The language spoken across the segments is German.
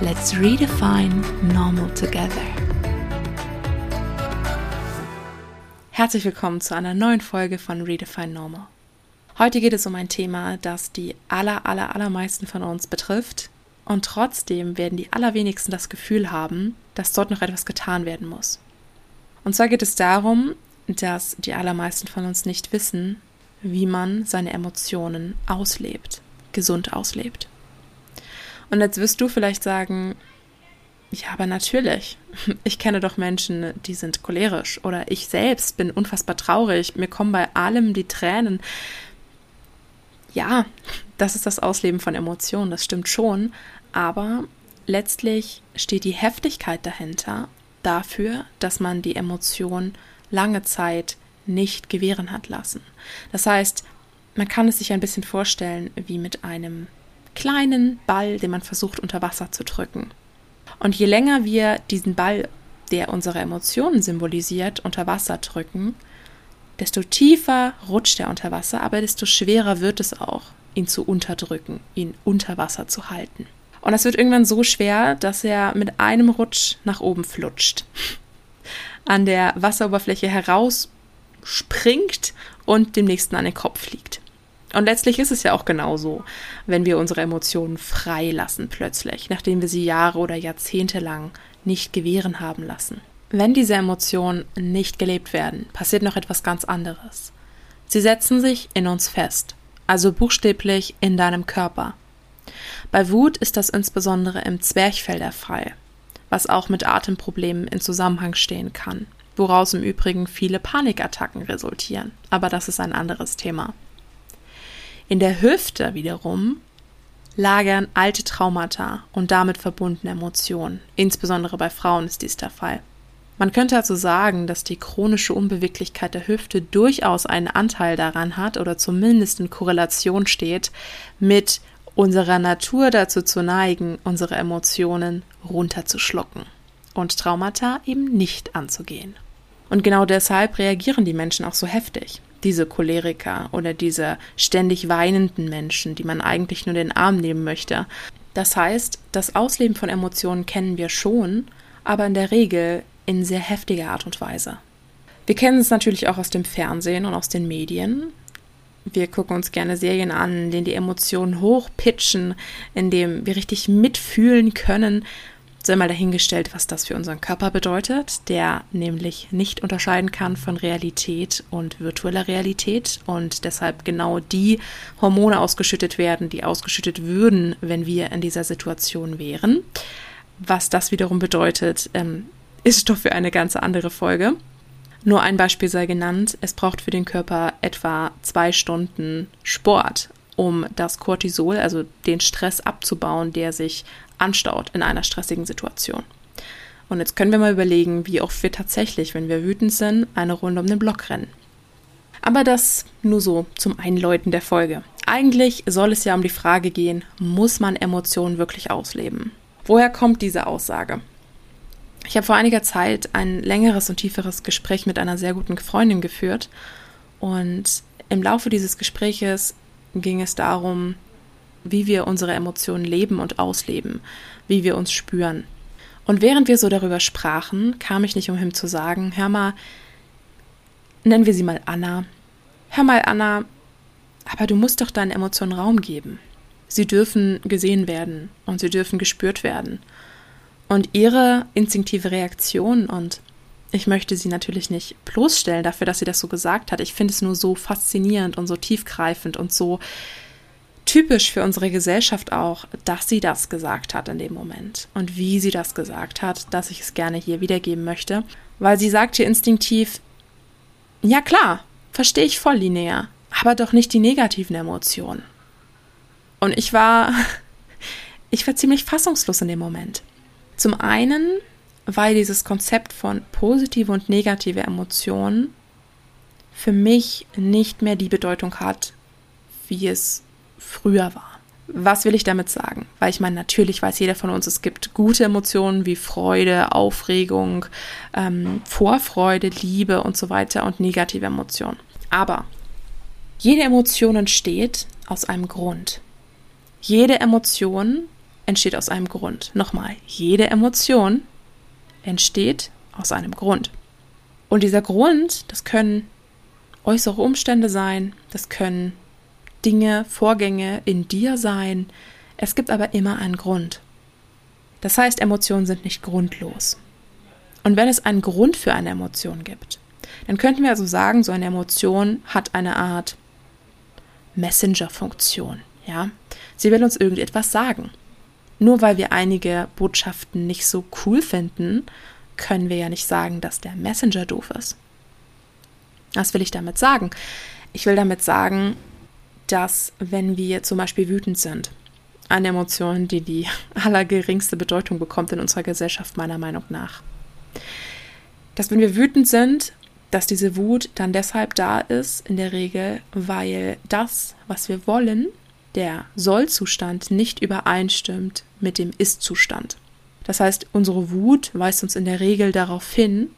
Let's redefine normal together. Herzlich willkommen zu einer neuen Folge von Redefine Normal. Heute geht es um ein Thema, das die aller, aller, allermeisten von uns betrifft und trotzdem werden die allerwenigsten das Gefühl haben, dass dort noch etwas getan werden muss. Und zwar geht es darum, dass die allermeisten von uns nicht wissen, wie man seine Emotionen auslebt, gesund auslebt. Und jetzt wirst du vielleicht sagen, ja, aber natürlich. Ich kenne doch Menschen, die sind cholerisch. Oder ich selbst bin unfassbar traurig. Mir kommen bei allem die Tränen. Ja, das ist das Ausleben von Emotionen, das stimmt schon. Aber letztlich steht die Heftigkeit dahinter dafür, dass man die Emotion lange Zeit nicht gewähren hat lassen. Das heißt, man kann es sich ein bisschen vorstellen wie mit einem kleinen Ball, den man versucht unter Wasser zu drücken. Und je länger wir diesen Ball, der unsere Emotionen symbolisiert, unter Wasser drücken, desto tiefer rutscht er unter Wasser, aber desto schwerer wird es auch, ihn zu unterdrücken, ihn unter Wasser zu halten. Und das wird irgendwann so schwer, dass er mit einem Rutsch nach oben flutscht, an der Wasseroberfläche herausspringt und dem nächsten an den Kopf fliegt. Und letztlich ist es ja auch genauso, wenn wir unsere Emotionen freilassen plötzlich, nachdem wir sie Jahre oder Jahrzehnte lang nicht gewähren haben lassen. Wenn diese Emotionen nicht gelebt werden, passiert noch etwas ganz anderes. Sie setzen sich in uns fest, also buchstäblich in deinem Körper. Bei Wut ist das insbesondere im Zwerchfell der Fall, was auch mit Atemproblemen in Zusammenhang stehen kann, woraus im Übrigen viele Panikattacken resultieren. Aber das ist ein anderes Thema. In der Hüfte wiederum lagern alte Traumata und damit verbundene Emotionen. Insbesondere bei Frauen ist dies der Fall. Man könnte also sagen, dass die chronische Unbeweglichkeit der Hüfte durchaus einen Anteil daran hat oder zumindest in Korrelation steht mit unserer Natur dazu zu neigen, unsere Emotionen runterzuschlucken und Traumata eben nicht anzugehen. Und genau deshalb reagieren die Menschen auch so heftig diese Choleriker oder diese ständig weinenden Menschen, die man eigentlich nur den Arm nehmen möchte. Das heißt, das Ausleben von Emotionen kennen wir schon, aber in der Regel in sehr heftiger Art und Weise. Wir kennen es natürlich auch aus dem Fernsehen und aus den Medien. Wir gucken uns gerne Serien an, in denen die Emotionen hochpitchen, in denen wir richtig mitfühlen können, sei mal dahingestellt, was das für unseren Körper bedeutet, der nämlich nicht unterscheiden kann von Realität und virtueller Realität und deshalb genau die Hormone ausgeschüttet werden, die ausgeschüttet würden, wenn wir in dieser Situation wären. Was das wiederum bedeutet, ähm, ist Stoff für eine ganz andere Folge. Nur ein Beispiel sei genannt. Es braucht für den Körper etwa zwei Stunden Sport, um das Cortisol, also den Stress abzubauen, der sich anstaut in einer stressigen Situation. Und jetzt können wir mal überlegen, wie oft wir tatsächlich, wenn wir wütend sind, eine Runde um den Block rennen. Aber das nur so zum Einläuten der Folge. Eigentlich soll es ja um die Frage gehen, muss man Emotionen wirklich ausleben? Woher kommt diese Aussage? Ich habe vor einiger Zeit ein längeres und tieferes Gespräch mit einer sehr guten Freundin geführt und im Laufe dieses Gespräches ging es darum, wie wir unsere Emotionen leben und ausleben, wie wir uns spüren. Und während wir so darüber sprachen, kam ich nicht umhin zu sagen, hör mal, nennen wir sie mal Anna. Hör mal, Anna, aber du musst doch deinen Emotionen Raum geben. Sie dürfen gesehen werden und sie dürfen gespürt werden. Und ihre instinktive Reaktion, und ich möchte sie natürlich nicht bloßstellen dafür, dass sie das so gesagt hat, ich finde es nur so faszinierend und so tiefgreifend und so typisch für unsere Gesellschaft auch, dass sie das gesagt hat in dem Moment und wie sie das gesagt hat, dass ich es gerne hier wiedergeben möchte, weil sie sagt hier instinktiv, ja klar, verstehe ich voll linear, aber doch nicht die negativen Emotionen. Und ich war ich war ziemlich fassungslos in dem Moment. Zum einen, weil dieses Konzept von positive und negative Emotionen für mich nicht mehr die Bedeutung hat, wie es früher war. Was will ich damit sagen? Weil ich meine, natürlich weiß jeder von uns, es gibt gute Emotionen wie Freude, Aufregung, ähm, Vorfreude, Liebe und so weiter und negative Emotionen. Aber jede Emotion entsteht aus einem Grund. Jede Emotion entsteht aus einem Grund. Nochmal, jede Emotion entsteht aus einem Grund. Und dieser Grund, das können äußere Umstände sein, das können Dinge, Vorgänge in dir sein. Es gibt aber immer einen Grund. Das heißt, Emotionen sind nicht grundlos. Und wenn es einen Grund für eine Emotion gibt, dann könnten wir also sagen, so eine Emotion hat eine Art Messenger-Funktion. Ja, sie will uns irgendetwas sagen. Nur weil wir einige Botschaften nicht so cool finden, können wir ja nicht sagen, dass der Messenger doof ist. Was will ich damit sagen? Ich will damit sagen, dass wenn wir zum Beispiel wütend sind, eine Emotion, die die allergeringste Bedeutung bekommt in unserer Gesellschaft meiner Meinung nach, dass wenn wir wütend sind, dass diese Wut dann deshalb da ist, in der Regel, weil das, was wir wollen, der Sollzustand nicht übereinstimmt mit dem Ist-Zustand. Das heißt, unsere Wut weist uns in der Regel darauf hin,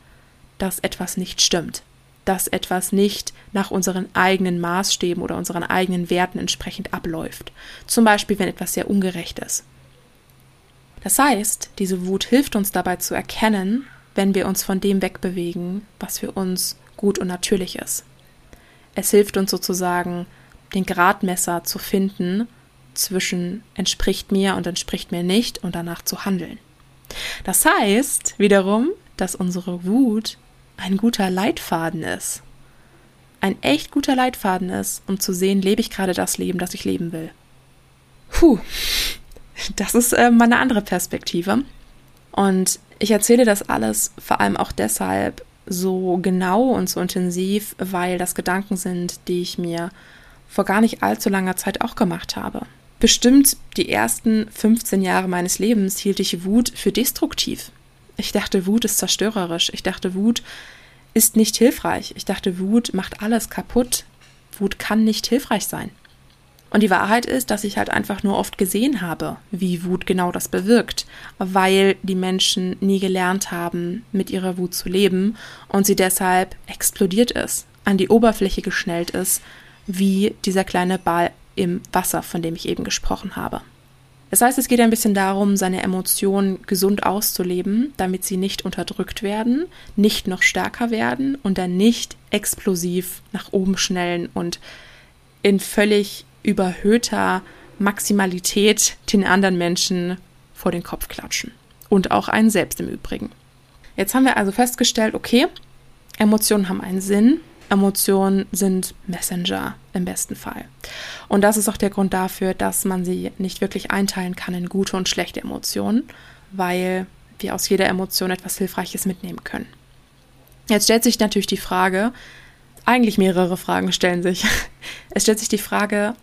dass etwas nicht stimmt, dass etwas nicht nach unseren eigenen Maßstäben oder unseren eigenen Werten entsprechend abläuft. Zum Beispiel, wenn etwas sehr ungerecht ist. Das heißt, diese Wut hilft uns dabei zu erkennen, wenn wir uns von dem wegbewegen, was für uns gut und natürlich ist. Es hilft uns sozusagen, den Gradmesser zu finden zwischen entspricht mir und entspricht mir nicht und danach zu handeln. Das heißt wiederum, dass unsere Wut ein guter Leitfaden ist. Ein echt guter Leitfaden ist, um zu sehen, lebe ich gerade das Leben, das ich leben will. Puh, das ist äh, mal eine andere Perspektive. Und ich erzähle das alles vor allem auch deshalb so genau und so intensiv, weil das Gedanken sind, die ich mir vor gar nicht allzu langer Zeit auch gemacht habe. Bestimmt die ersten 15 Jahre meines Lebens hielt ich Wut für destruktiv. Ich dachte, Wut ist zerstörerisch. Ich dachte, Wut ist nicht hilfreich. Ich dachte, Wut macht alles kaputt. Wut kann nicht hilfreich sein. Und die Wahrheit ist, dass ich halt einfach nur oft gesehen habe, wie Wut genau das bewirkt, weil die Menschen nie gelernt haben, mit ihrer Wut zu leben und sie deshalb explodiert ist, an die Oberfläche geschnellt ist, wie dieser kleine Ball im Wasser, von dem ich eben gesprochen habe. Das heißt, es geht ein bisschen darum, seine Emotionen gesund auszuleben, damit sie nicht unterdrückt werden, nicht noch stärker werden und dann nicht explosiv nach oben schnellen und in völlig überhöhter Maximalität den anderen Menschen vor den Kopf klatschen. Und auch einen selbst im Übrigen. Jetzt haben wir also festgestellt, okay, Emotionen haben einen Sinn, Emotionen sind Messenger im besten Fall. Und das ist auch der Grund dafür, dass man sie nicht wirklich einteilen kann in gute und schlechte Emotionen, weil wir aus jeder Emotion etwas Hilfreiches mitnehmen können. Jetzt stellt sich natürlich die Frage, eigentlich mehrere Fragen stellen sich. Es stellt sich die Frage,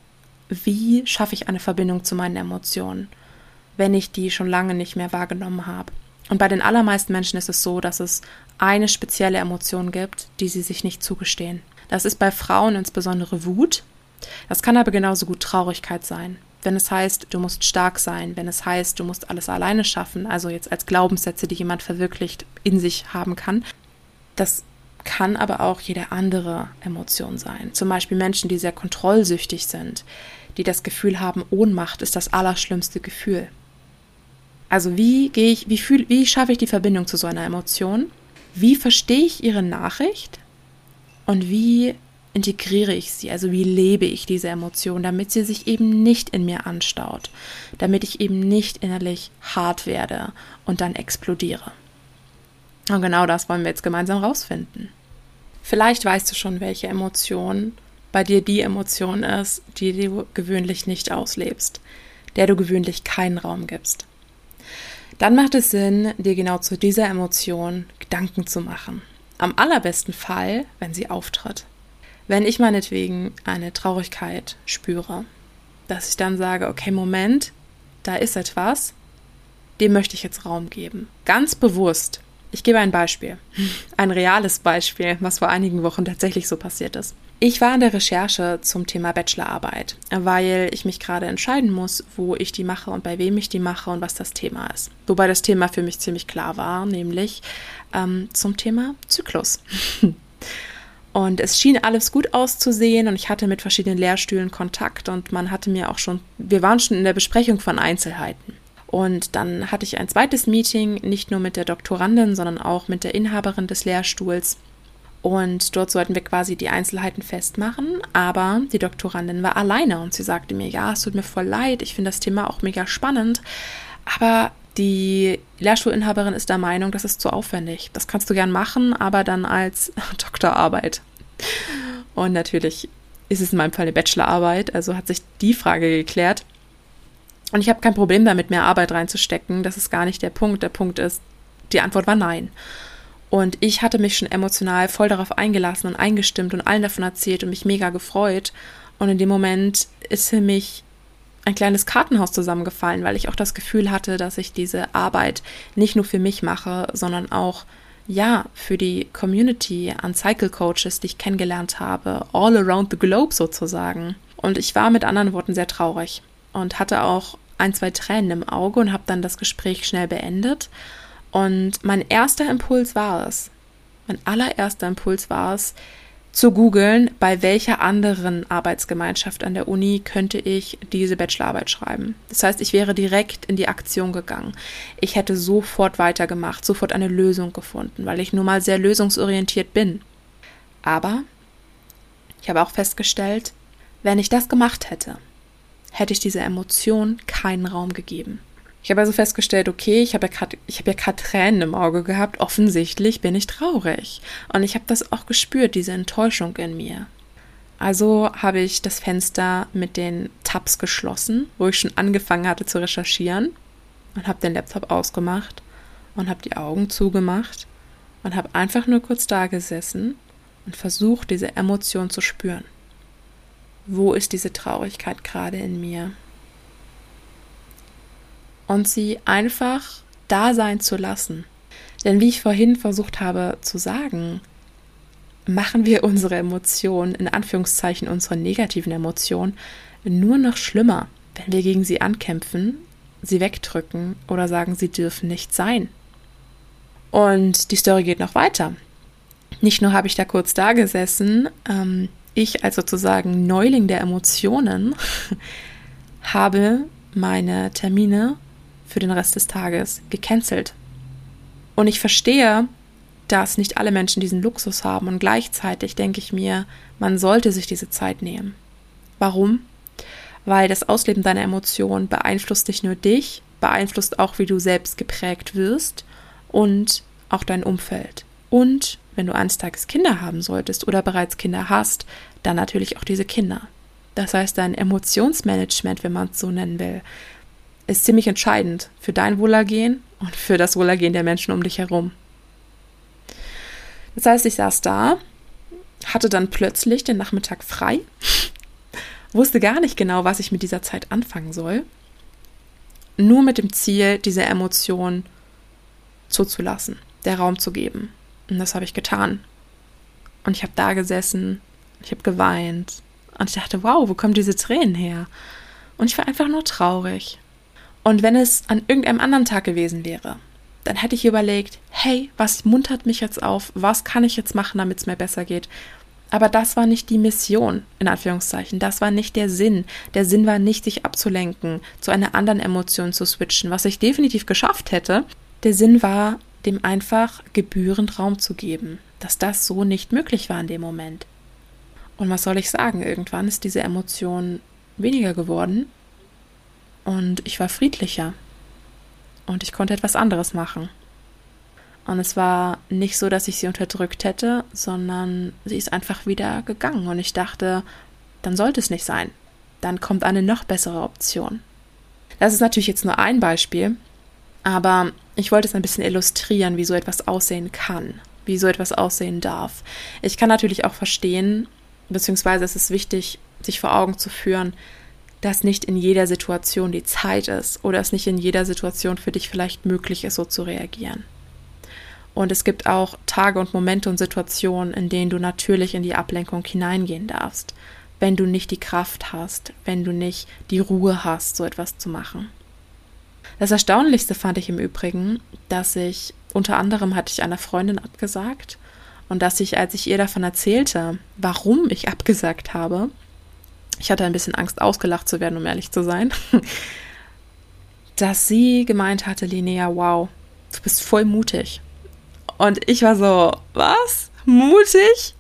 wie schaffe ich eine Verbindung zu meinen Emotionen, wenn ich die schon lange nicht mehr wahrgenommen habe. Und bei den allermeisten Menschen ist es so, dass es eine spezielle Emotion gibt, die sie sich nicht zugestehen. Das ist bei Frauen insbesondere Wut. Das kann aber genauso gut Traurigkeit sein. Wenn es heißt, du musst stark sein, wenn es heißt, du musst alles alleine schaffen, also jetzt als Glaubenssätze, die jemand verwirklicht in sich haben kann. Das kann aber auch jede andere Emotion sein. Zum Beispiel Menschen, die sehr kontrollsüchtig sind, die das Gefühl haben, Ohnmacht ist das allerschlimmste Gefühl. Also wie gehe ich, wie fühl, wie schaffe ich die Verbindung zu so einer Emotion? Wie verstehe ich ihre Nachricht? Und wie integriere ich sie? Also wie lebe ich diese Emotion, damit sie sich eben nicht in mir anstaut, damit ich eben nicht innerlich hart werde und dann explodiere. Und genau das wollen wir jetzt gemeinsam rausfinden. Vielleicht weißt du schon, welche Emotion bei dir die Emotion ist, die du gewöhnlich nicht auslebst, der du gewöhnlich keinen Raum gibst. Dann macht es Sinn, dir genau zu dieser Emotion Gedanken zu machen. Am allerbesten Fall, wenn sie auftritt. Wenn ich meinetwegen eine Traurigkeit spüre, dass ich dann sage, okay, Moment, da ist etwas, dem möchte ich jetzt Raum geben. Ganz bewusst. Ich gebe ein Beispiel. Ein reales Beispiel, was vor einigen Wochen tatsächlich so passiert ist. Ich war in der Recherche zum Thema Bachelorarbeit, weil ich mich gerade entscheiden muss, wo ich die mache und bei wem ich die mache und was das Thema ist. Wobei das Thema für mich ziemlich klar war, nämlich ähm, zum Thema Zyklus. und es schien alles gut auszusehen und ich hatte mit verschiedenen Lehrstühlen Kontakt und man hatte mir auch schon, wir waren schon in der Besprechung von Einzelheiten. Und dann hatte ich ein zweites Meeting, nicht nur mit der Doktorandin, sondern auch mit der Inhaberin des Lehrstuhls. Und dort sollten wir quasi die Einzelheiten festmachen. Aber die Doktorandin war alleine und sie sagte mir, ja, es tut mir voll leid, ich finde das Thema auch mega spannend. Aber die Lehrstuhlinhaberin ist der Meinung, das ist zu aufwendig. Das kannst du gern machen, aber dann als Doktorarbeit. Und natürlich ist es in meinem Fall eine Bachelorarbeit, also hat sich die Frage geklärt. Und ich habe kein Problem damit, mehr Arbeit reinzustecken. Das ist gar nicht der Punkt. Der Punkt ist, die Antwort war nein. Und ich hatte mich schon emotional voll darauf eingelassen und eingestimmt und allen davon erzählt und mich mega gefreut. Und in dem Moment ist für mich ein kleines Kartenhaus zusammengefallen, weil ich auch das Gefühl hatte, dass ich diese Arbeit nicht nur für mich mache, sondern auch ja, für die Community an Cycle Coaches, die ich kennengelernt habe, all around the globe sozusagen. Und ich war mit anderen Worten sehr traurig und hatte auch ein, zwei Tränen im Auge und habe dann das Gespräch schnell beendet. Und mein erster Impuls war es, mein allererster Impuls war es, zu googeln, bei welcher anderen Arbeitsgemeinschaft an der Uni könnte ich diese Bachelorarbeit schreiben. Das heißt, ich wäre direkt in die Aktion gegangen. Ich hätte sofort weitergemacht, sofort eine Lösung gefunden, weil ich nun mal sehr lösungsorientiert bin. Aber ich habe auch festgestellt, wenn ich das gemacht hätte, hätte ich dieser Emotion keinen Raum gegeben. Ich habe also festgestellt, okay, ich habe ja gerade, ich ja Tränen im Auge gehabt. Offensichtlich bin ich traurig. Und ich habe das auch gespürt, diese Enttäuschung in mir. Also habe ich das Fenster mit den Tabs geschlossen, wo ich schon angefangen hatte zu recherchieren und habe den Laptop ausgemacht und habe die Augen zugemacht und habe einfach nur kurz da gesessen und versucht, diese Emotion zu spüren wo ist diese Traurigkeit gerade in mir? Und sie einfach da sein zu lassen. Denn wie ich vorhin versucht habe zu sagen, machen wir unsere Emotionen, in Anführungszeichen unsere negativen Emotionen, nur noch schlimmer, wenn wir gegen sie ankämpfen, sie wegdrücken oder sagen, sie dürfen nicht sein. Und die Story geht noch weiter. Nicht nur habe ich da kurz da gesessen, ähm, ich als sozusagen Neuling der Emotionen habe meine Termine für den Rest des Tages gecancelt. Und ich verstehe, dass nicht alle Menschen diesen Luxus haben und gleichzeitig denke ich mir, man sollte sich diese Zeit nehmen. Warum? Weil das Ausleben deiner Emotionen beeinflusst nicht nur dich, beeinflusst auch, wie du selbst geprägt wirst und auch dein Umfeld. Und wenn du eines Tages Kinder haben solltest oder bereits Kinder hast, dann natürlich auch diese Kinder. Das heißt, dein Emotionsmanagement, wenn man es so nennen will, ist ziemlich entscheidend für dein Wohlergehen und für das Wohlergehen der Menschen um dich herum. Das heißt, ich saß da, hatte dann plötzlich den Nachmittag frei, wusste gar nicht genau, was ich mit dieser Zeit anfangen soll, nur mit dem Ziel, diese Emotion zuzulassen, der Raum zu geben. Und das habe ich getan. Und ich habe da gesessen, ich habe geweint. Und ich dachte, wow, wo kommen diese Tränen her? Und ich war einfach nur traurig. Und wenn es an irgendeinem anderen Tag gewesen wäre, dann hätte ich überlegt, hey, was muntert mich jetzt auf? Was kann ich jetzt machen, damit es mir besser geht? Aber das war nicht die Mission, in Anführungszeichen. Das war nicht der Sinn. Der Sinn war nicht, sich abzulenken, zu einer anderen Emotion zu switchen, was ich definitiv geschafft hätte. Der Sinn war, dem einfach gebührend Raum zu geben, dass das so nicht möglich war in dem Moment. Und was soll ich sagen, irgendwann ist diese Emotion weniger geworden und ich war friedlicher und ich konnte etwas anderes machen. Und es war nicht so, dass ich sie unterdrückt hätte, sondern sie ist einfach wieder gegangen und ich dachte, dann sollte es nicht sein. Dann kommt eine noch bessere Option. Das ist natürlich jetzt nur ein Beispiel, aber ich wollte es ein bisschen illustrieren, wie so etwas aussehen kann, wie so etwas aussehen darf. Ich kann natürlich auch verstehen, beziehungsweise es ist wichtig, sich vor Augen zu führen, dass nicht in jeder Situation die Zeit ist oder es nicht in jeder Situation für dich vielleicht möglich ist, so zu reagieren. Und es gibt auch Tage und Momente und Situationen, in denen du natürlich in die Ablenkung hineingehen darfst, wenn du nicht die Kraft hast, wenn du nicht die Ruhe hast, so etwas zu machen. Das Erstaunlichste fand ich im Übrigen, dass ich unter anderem hatte ich einer Freundin abgesagt und dass ich, als ich ihr davon erzählte, warum ich abgesagt habe, ich hatte ein bisschen Angst, ausgelacht zu werden, um ehrlich zu sein, dass sie gemeint hatte, Linnea, wow, du bist voll mutig. Und ich war so, was? Mutig?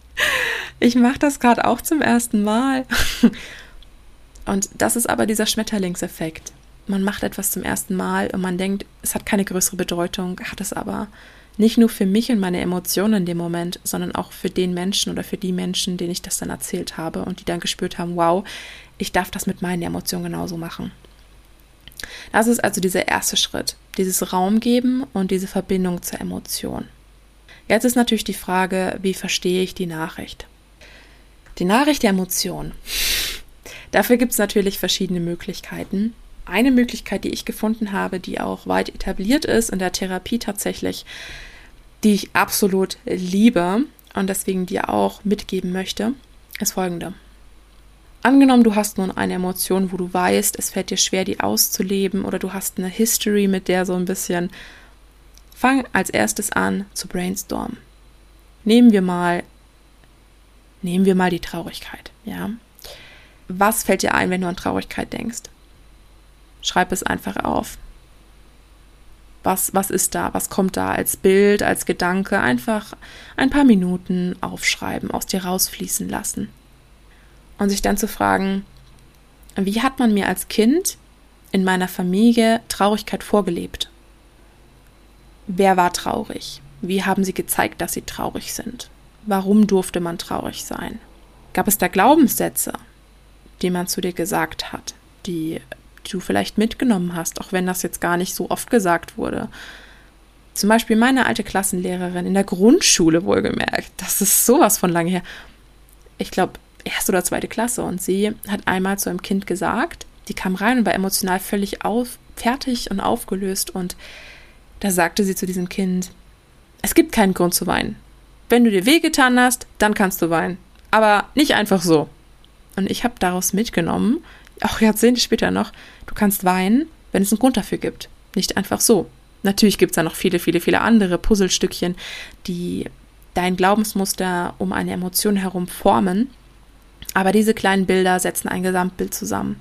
Ich mache das gerade auch zum ersten Mal. Und das ist aber dieser Schmetterlingseffekt. Man macht etwas zum ersten Mal und man denkt, es hat keine größere Bedeutung, hat es aber. Nicht nur für mich und meine Emotionen in dem Moment, sondern auch für den Menschen oder für die Menschen, denen ich das dann erzählt habe und die dann gespürt haben, wow, ich darf das mit meinen Emotionen genauso machen. Das ist also dieser erste Schritt, dieses Raum geben und diese Verbindung zur Emotion. Jetzt ist natürlich die Frage, wie verstehe ich die Nachricht? Die Nachricht der Emotion. Dafür gibt es natürlich verschiedene Möglichkeiten. Eine Möglichkeit, die ich gefunden habe, die auch weit etabliert ist in der Therapie tatsächlich, die ich absolut liebe und deswegen dir auch mitgeben möchte, ist folgende. Angenommen, du hast nun eine Emotion, wo du weißt, es fällt dir schwer, die auszuleben oder du hast eine History, mit der so ein bisschen Fang als erstes an zu brainstormen. Nehmen wir mal, nehmen wir mal die Traurigkeit, ja. Was fällt dir ein, wenn du an Traurigkeit denkst? Schreib es einfach auf. Was, was ist da? Was kommt da als Bild, als Gedanke? Einfach ein paar Minuten aufschreiben, aus dir rausfließen lassen. Und sich dann zu fragen, wie hat man mir als Kind in meiner Familie Traurigkeit vorgelebt? Wer war traurig? Wie haben sie gezeigt, dass sie traurig sind? Warum durfte man traurig sein? Gab es da Glaubenssätze, die man zu dir gesagt hat, die du vielleicht mitgenommen hast, auch wenn das jetzt gar nicht so oft gesagt wurde? Zum Beispiel meine alte Klassenlehrerin in der Grundschule wohlgemerkt. Das ist sowas von lange her. Ich glaube, erste oder zweite Klasse. Und sie hat einmal zu einem Kind gesagt, die kam rein und war emotional völlig auf, fertig und aufgelöst und da sagte sie zu diesem Kind, es gibt keinen Grund zu weinen. Wenn du dir wehgetan hast, dann kannst du weinen. Aber nicht einfach so. Und ich habe daraus mitgenommen, auch Jahrzehnte später noch, du kannst weinen, wenn es einen Grund dafür gibt. Nicht einfach so. Natürlich gibt es da noch viele, viele, viele andere Puzzlestückchen, die dein Glaubensmuster um eine Emotion herum formen. Aber diese kleinen Bilder setzen ein Gesamtbild zusammen.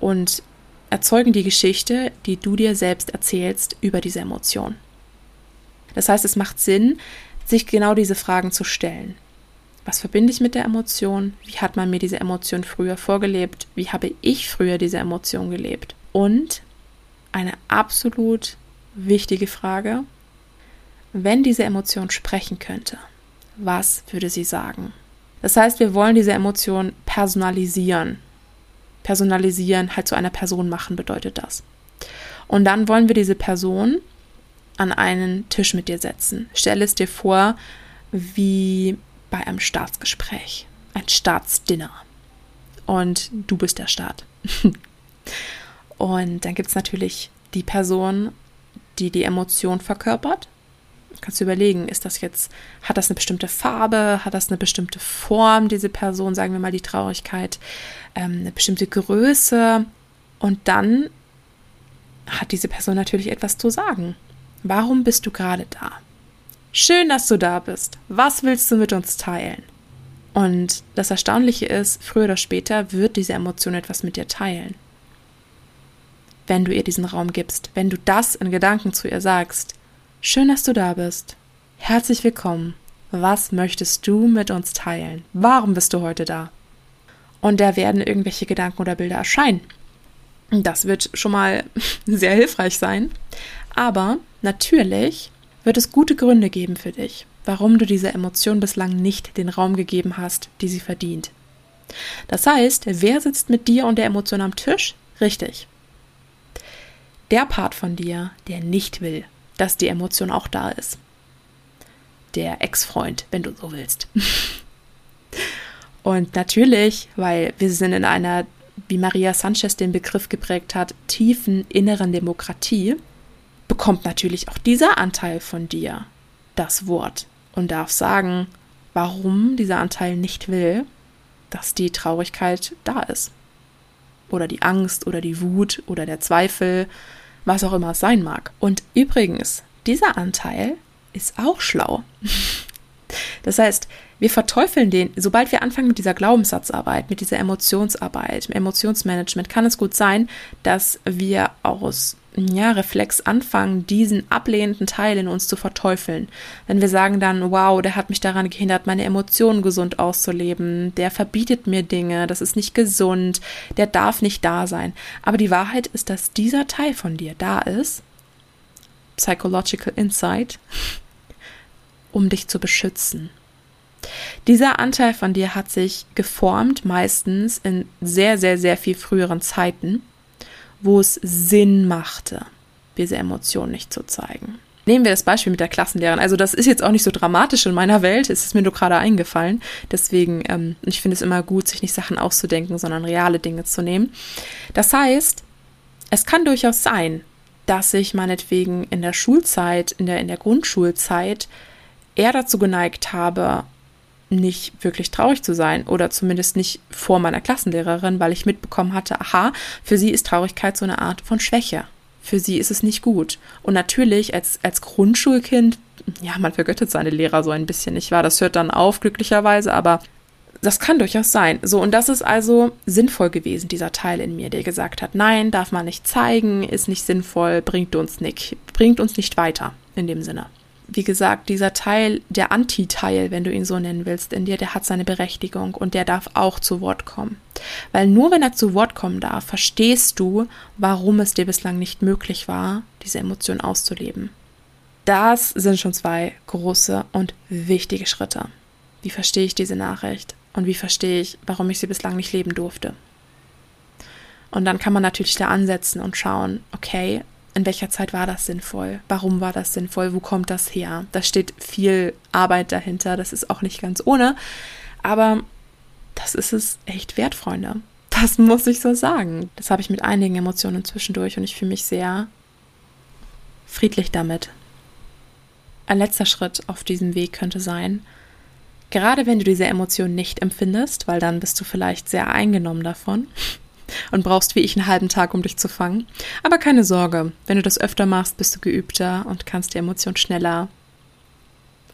Und erzeugen die Geschichte, die du dir selbst erzählst über diese Emotion. Das heißt, es macht Sinn, sich genau diese Fragen zu stellen. Was verbinde ich mit der Emotion? Wie hat man mir diese Emotion früher vorgelebt? Wie habe ich früher diese Emotion gelebt? Und eine absolut wichtige Frage, wenn diese Emotion sprechen könnte, was würde sie sagen? Das heißt, wir wollen diese Emotion personalisieren personalisieren, halt zu einer Person machen, bedeutet das. Und dann wollen wir diese Person an einen Tisch mit dir setzen. Stell es dir vor, wie bei einem Staatsgespräch, ein Staatsdinner. Und du bist der Staat. Und dann gibt es natürlich die Person, die die Emotion verkörpert kannst du überlegen, ist das jetzt, hat das eine bestimmte Farbe, hat das eine bestimmte Form, diese Person, sagen wir mal die Traurigkeit, ähm, eine bestimmte Größe und dann hat diese Person natürlich etwas zu sagen. Warum bist du gerade da? Schön, dass du da bist. Was willst du mit uns teilen? Und das Erstaunliche ist, früher oder später wird diese Emotion etwas mit dir teilen. Wenn du ihr diesen Raum gibst, wenn du das in Gedanken zu ihr sagst, Schön, dass du da bist. Herzlich willkommen. Was möchtest du mit uns teilen? Warum bist du heute da? Und da werden irgendwelche Gedanken oder Bilder erscheinen. Das wird schon mal sehr hilfreich sein. Aber natürlich wird es gute Gründe geben für dich, warum du dieser Emotion bislang nicht den Raum gegeben hast, die sie verdient. Das heißt, wer sitzt mit dir und der Emotion am Tisch? Richtig. Der Part von dir, der nicht will, dass die Emotion auch da ist. Der Ex-Freund, wenn du so willst. Und natürlich, weil wir sind in einer wie Maria Sanchez den Begriff geprägt hat, tiefen inneren Demokratie, bekommt natürlich auch dieser Anteil von dir das Wort und darf sagen, warum dieser Anteil nicht will, dass die Traurigkeit da ist. Oder die Angst oder die Wut oder der Zweifel, was auch immer es sein mag. Und übrigens, dieser Anteil ist auch schlau. Das heißt, wir verteufeln den, sobald wir anfangen mit dieser Glaubenssatzarbeit, mit dieser Emotionsarbeit, Emotionsmanagement, kann es gut sein, dass wir aus ja, Reflex anfangen, diesen ablehnenden Teil in uns zu verteufeln. Wenn wir sagen dann, wow, der hat mich daran gehindert, meine Emotionen gesund auszuleben, der verbietet mir Dinge, das ist nicht gesund, der darf nicht da sein. Aber die Wahrheit ist, dass dieser Teil von dir da ist, Psychological Insight, um dich zu beschützen. Dieser Anteil von dir hat sich geformt, meistens in sehr, sehr, sehr viel früheren Zeiten, wo es Sinn machte, diese Emotionen nicht zu zeigen. Nehmen wir das Beispiel mit der Klassenlehrerin. Also das ist jetzt auch nicht so dramatisch in meiner Welt, es ist mir nur gerade eingefallen. Deswegen, ähm, ich finde es immer gut, sich nicht Sachen auszudenken, sondern reale Dinge zu nehmen. Das heißt, es kann durchaus sein, dass ich meinetwegen in der Schulzeit, in der, in der Grundschulzeit eher dazu geneigt habe, nicht wirklich traurig zu sein oder zumindest nicht vor meiner Klassenlehrerin, weil ich mitbekommen hatte, aha, für sie ist Traurigkeit so eine Art von Schwäche. Für sie ist es nicht gut. Und natürlich als, als Grundschulkind, ja, man vergöttet seine Lehrer so ein bisschen, nicht wahr? Das hört dann auf, glücklicherweise, aber das kann durchaus sein. So, und das ist also sinnvoll gewesen, dieser Teil in mir, der gesagt hat, nein, darf man nicht zeigen, ist nicht sinnvoll, bringt uns nicht, bringt uns nicht weiter in dem Sinne wie gesagt, dieser Teil, der Antiteil, wenn du ihn so nennen willst, in dir, der hat seine Berechtigung und der darf auch zu Wort kommen. Weil nur wenn er zu Wort kommen darf, verstehst du, warum es dir bislang nicht möglich war, diese Emotion auszuleben. Das sind schon zwei große und wichtige Schritte. Wie verstehe ich diese Nachricht und wie verstehe ich, warum ich sie bislang nicht leben durfte? Und dann kann man natürlich da ansetzen und schauen, okay, in welcher Zeit war das sinnvoll? Warum war das sinnvoll? Wo kommt das her? Da steht viel Arbeit dahinter. Das ist auch nicht ganz ohne. Aber das ist es echt wert, Freunde. Das muss ich so sagen. Das habe ich mit einigen Emotionen zwischendurch und ich fühle mich sehr friedlich damit. Ein letzter Schritt auf diesem Weg könnte sein, gerade wenn du diese Emotion nicht empfindest, weil dann bist du vielleicht sehr eingenommen davon, und brauchst wie ich einen halben Tag, um dich zu fangen. Aber keine Sorge, wenn du das öfter machst, bist du geübter und kannst die Emotion schneller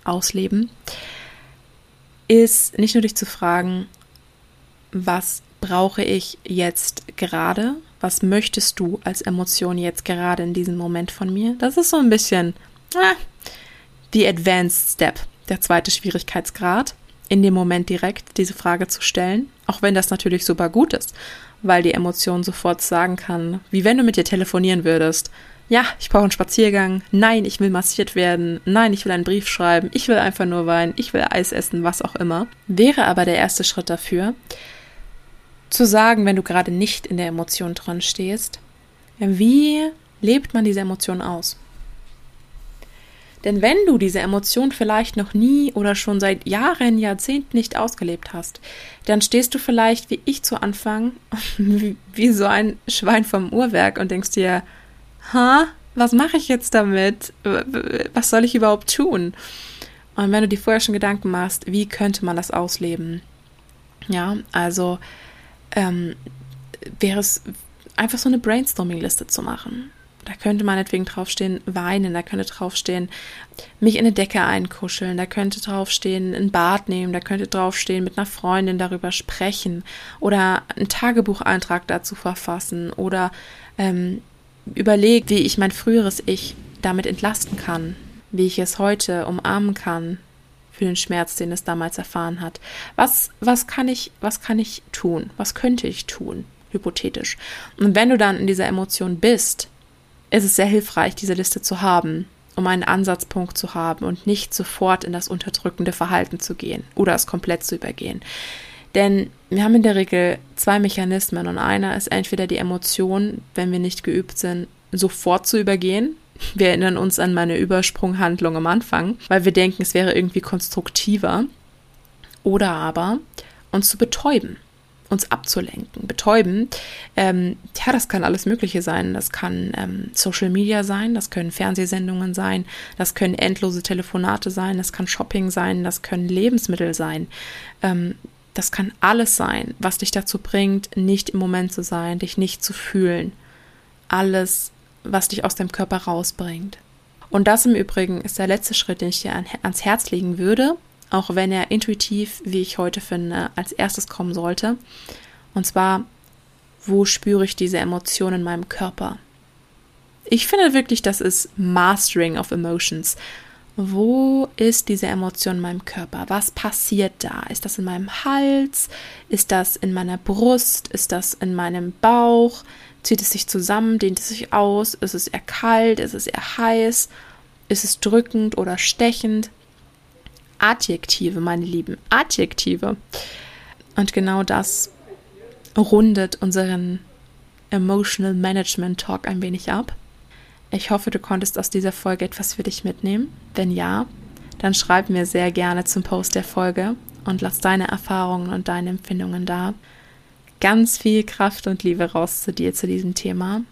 ausleben. Ist nicht nur dich zu fragen, was brauche ich jetzt gerade? Was möchtest du als Emotion jetzt gerade in diesem Moment von mir? Das ist so ein bisschen ah, die Advanced Step, der zweite Schwierigkeitsgrad, in dem Moment direkt diese Frage zu stellen, auch wenn das natürlich super gut ist weil die Emotion sofort sagen kann, wie wenn du mit dir telefonieren würdest. Ja, ich brauche einen Spaziergang. Nein, ich will massiert werden. Nein, ich will einen Brief schreiben. Ich will einfach nur weinen. Ich will Eis essen, was auch immer. Wäre aber der erste Schritt dafür, zu sagen, wenn du gerade nicht in der Emotion drin stehst, wie lebt man diese Emotion aus? Denn wenn du diese Emotion vielleicht noch nie oder schon seit Jahren, Jahrzehnten nicht ausgelebt hast, dann stehst du vielleicht wie ich zu Anfang wie, so ein Schwein vom Uhrwerk und denkst dir, ha, was mache ich jetzt damit? Was soll ich überhaupt tun? Und wenn du dir vorher schon Gedanken machst, wie könnte man das ausleben? Ja, also ähm, wäre es einfach so eine Brainstorming-Liste zu machen. Da könnte meinetwegen draufstehen, weinen, da könnte draufstehen, mich in eine Decke einkuscheln, da könnte draufstehen, ein Bad nehmen, da könnte draufstehen, mit einer Freundin darüber sprechen oder einen Tagebucheintrag dazu verfassen oder ähm, überlegt, wie ich mein früheres Ich damit entlasten kann, wie ich es heute umarmen kann für den Schmerz, den es damals erfahren hat. Was, was kann ich, was kann ich tun? Was könnte ich tun? Hypothetisch. Und wenn du dann in dieser Emotion bist, ist es sehr hilfreich, diese Liste zu haben, um einen Ansatzpunkt zu haben und nicht sofort in das unterdrückende Verhalten zu gehen oder es komplett zu übergehen. Denn wir haben in der Regel zwei Mechanismen und einer ist entweder die Emotion, wenn wir nicht geübt sind, sofort zu übergehen. Wir erinnern uns an meine Übersprunghandlung am Anfang, weil wir denken, es wäre irgendwie konstruktiver. Oder aber uns zu betäuben uns abzulenken. Betäuben, ähm, ja, das kann alles Mögliche sein. Das kann ähm, Social Media sein, das können Fernsehsendungen sein, das können endlose Telefonate sein, das kann Shopping sein, das können Lebensmittel sein. Ähm, das kann alles sein, was dich dazu bringt, nicht im Moment zu sein, dich nicht zu fühlen. Alles, was dich aus dem Körper rausbringt. Und das im Übrigen ist der letzte Schritt, den ich dir ans Herz legen würde, auch wenn er intuitiv, wie ich heute finde, als erstes kommen sollte. Und zwar, wo spüre ich diese Emotion in meinem Körper? Ich finde wirklich, das ist Mastering of Emotions. Wo ist diese Emotion in meinem Körper? Was passiert da? Ist das in meinem Hals? Ist das in meiner Brust? Ist das in meinem Bauch? Zieht es sich zusammen? Dehnt es sich aus? Ist es eher kalt? Ist es eher heiß? Ist es drückend oder stechend? Adjektive, meine Lieben, Adjektive. Und genau das rundet unseren Emotional Management Talk ein wenig ab. Ich hoffe, du konntest aus dieser Folge etwas für dich mitnehmen. Wenn ja, dann schreib mir sehr gerne zum Post der Folge und lass deine Erfahrungen und deine Empfindungen da. Ganz viel Kraft und Liebe raus zu dir zu diesem Thema.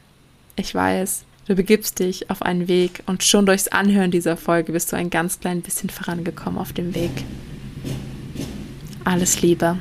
Ich weiß, Du begibst dich auf einen Weg und schon durchs Anhören dieser Folge bist du ein ganz klein bisschen vorangekommen auf dem Weg. Alles Liebe.